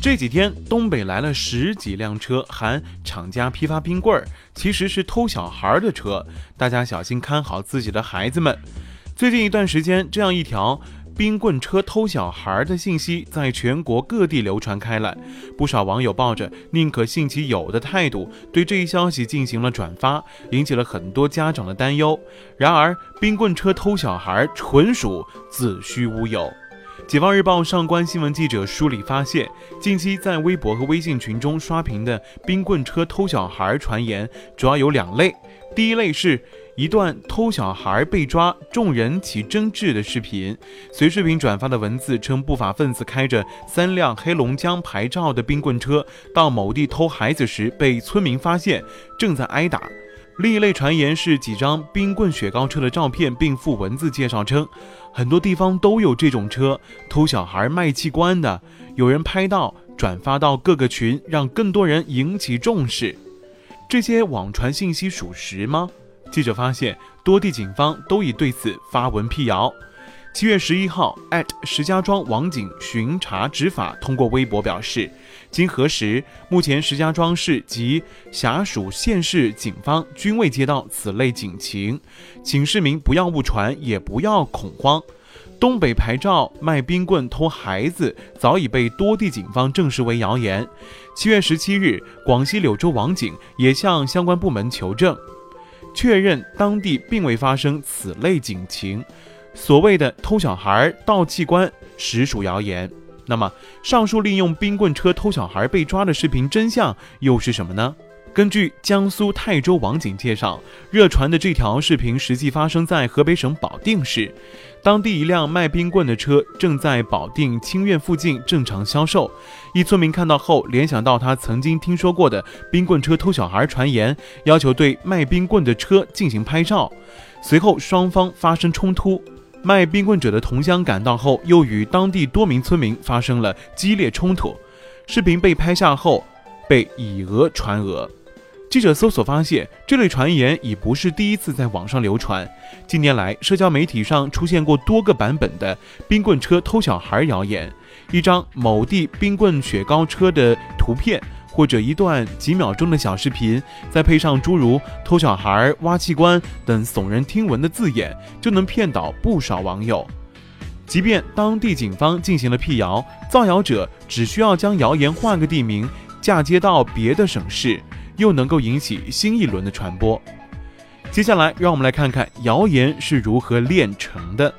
这几天东北来了十几辆车，喊厂家批发冰棍儿，其实是偷小孩的车，大家小心看好自己的孩子们。最近一段时间，这样一条冰棍车偷小孩的信息在全国各地流传开来，不少网友抱着宁可信其有的态度，对这一消息进行了转发，引起了很多家长的担忧。然而，冰棍车偷小孩纯属子虚乌有。解放日报上官新闻记者梳理发现，近期在微博和微信群中刷屏的冰棍车偷小孩传言，主要有两类。第一类是一段偷小孩被抓、众人起争执的视频，随视频转发的文字称，不法分子开着三辆黑龙江牌照的冰棍车到某地偷孩子时，被村民发现，正在挨打。另一类传言是几张冰棍雪糕车的照片，并附文字介绍称，很多地方都有这种车偷小孩卖器官的，有人拍到转发到各个群，让更多人引起重视。这些网传信息属实吗？记者发现，多地警方都已对此发文辟谣。七月十一号，石家庄网警巡查执法通过微博表示，经核实，目前石家庄市及辖属县市警方均未接到此类警情，请市民不要误传，也不要恐慌。东北牌照卖冰棍偷孩子早已被多地警方证实为谣言。七月十七日，广西柳州网警也向相关部门求证，确认当地并未发生此类警情。所谓的偷小孩、盗器官实属谣言。那么，上述利用冰棍车偷小孩被抓的视频真相又是什么呢？根据江苏泰州网警介绍，热传的这条视频实际发生在河北省保定市，当地一辆卖冰棍的车正在保定清苑附近正常销售。一村民看到后，联想到他曾经听说过的冰棍车偷小孩传言，要求对卖冰棍的车进行拍照。随后，双方发生冲突。卖冰棍者的同乡赶到后，又与当地多名村民发生了激烈冲突。视频被拍下后，被以讹传讹。记者搜索发现，这类传言已不是第一次在网上流传。近年来，社交媒体上出现过多个版本的冰棍车偷小孩谣言，一张某地冰棍雪糕车的图片。或者一段几秒钟的小视频，再配上诸如“偷小孩”“挖器官”等耸人听闻的字眼，就能骗倒不少网友。即便当地警方进行了辟谣，造谣者只需要将谣言换个地名，嫁接到别的省市，又能够引起新一轮的传播。接下来，让我们来看看谣言是如何炼成的。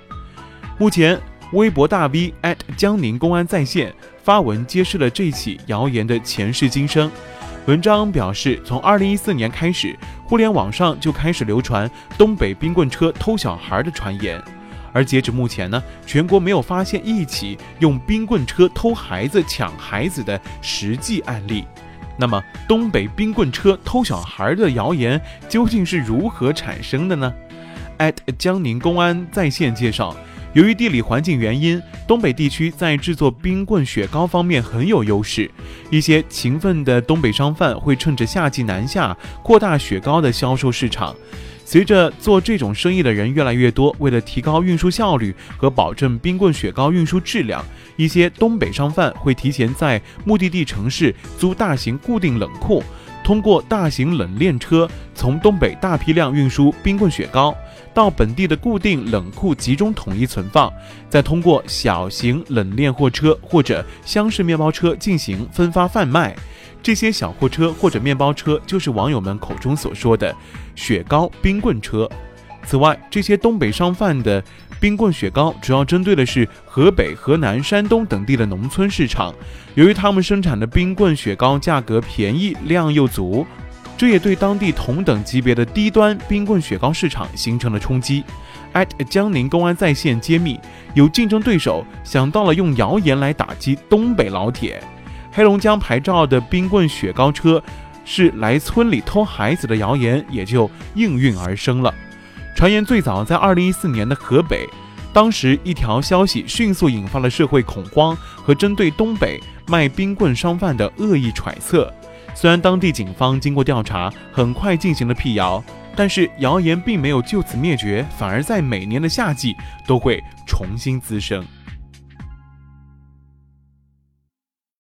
目前，微博大 V 江宁公安在线。发文揭示了这起谣言的前世今生。文章表示，从二零一四年开始，互联网上就开始流传东北冰棍车偷小孩的传言，而截止目前呢，全国没有发现一起用冰棍车偷孩子、抢孩子的实际案例。那么，东北冰棍车偷小孩的谣言究竟是如何产生的呢？江宁公安在线介绍。由于地理环境原因，东北地区在制作冰棍雪糕方面很有优势。一些勤奋的东北商贩会趁着夏季南下，扩大雪糕的销售市场。随着做这种生意的人越来越多，为了提高运输效率和保证冰棍雪糕运输质量，一些东北商贩会提前在目的地城市租大型固定冷库，通过大型冷链车从东北大批量运输冰棍雪糕。到本地的固定冷库集中统一存放，再通过小型冷链货车或者厢式面包车进行分发贩卖。这些小货车或者面包车就是网友们口中所说的“雪糕冰棍车”。此外，这些东北商贩的冰棍雪糕主要针对的是河北、河南、山东等地的农村市场。由于他们生产的冰棍雪糕价格便宜，量又足。这也对当地同等级别的低端冰棍雪糕市场形成了冲击。江宁公安在线揭秘，有竞争对手想到了用谣言来打击东北老铁。黑龙江牌照的冰棍雪糕车是来村里偷孩子的谣言也就应运而生了。传言最早在二零一四年的河北，当时一条消息迅速引发了社会恐慌和针对东北卖冰棍商贩的恶意揣测。虽然当地警方经过调查，很快进行了辟谣，但是谣言并没有就此灭绝，反而在每年的夏季都会重新滋生。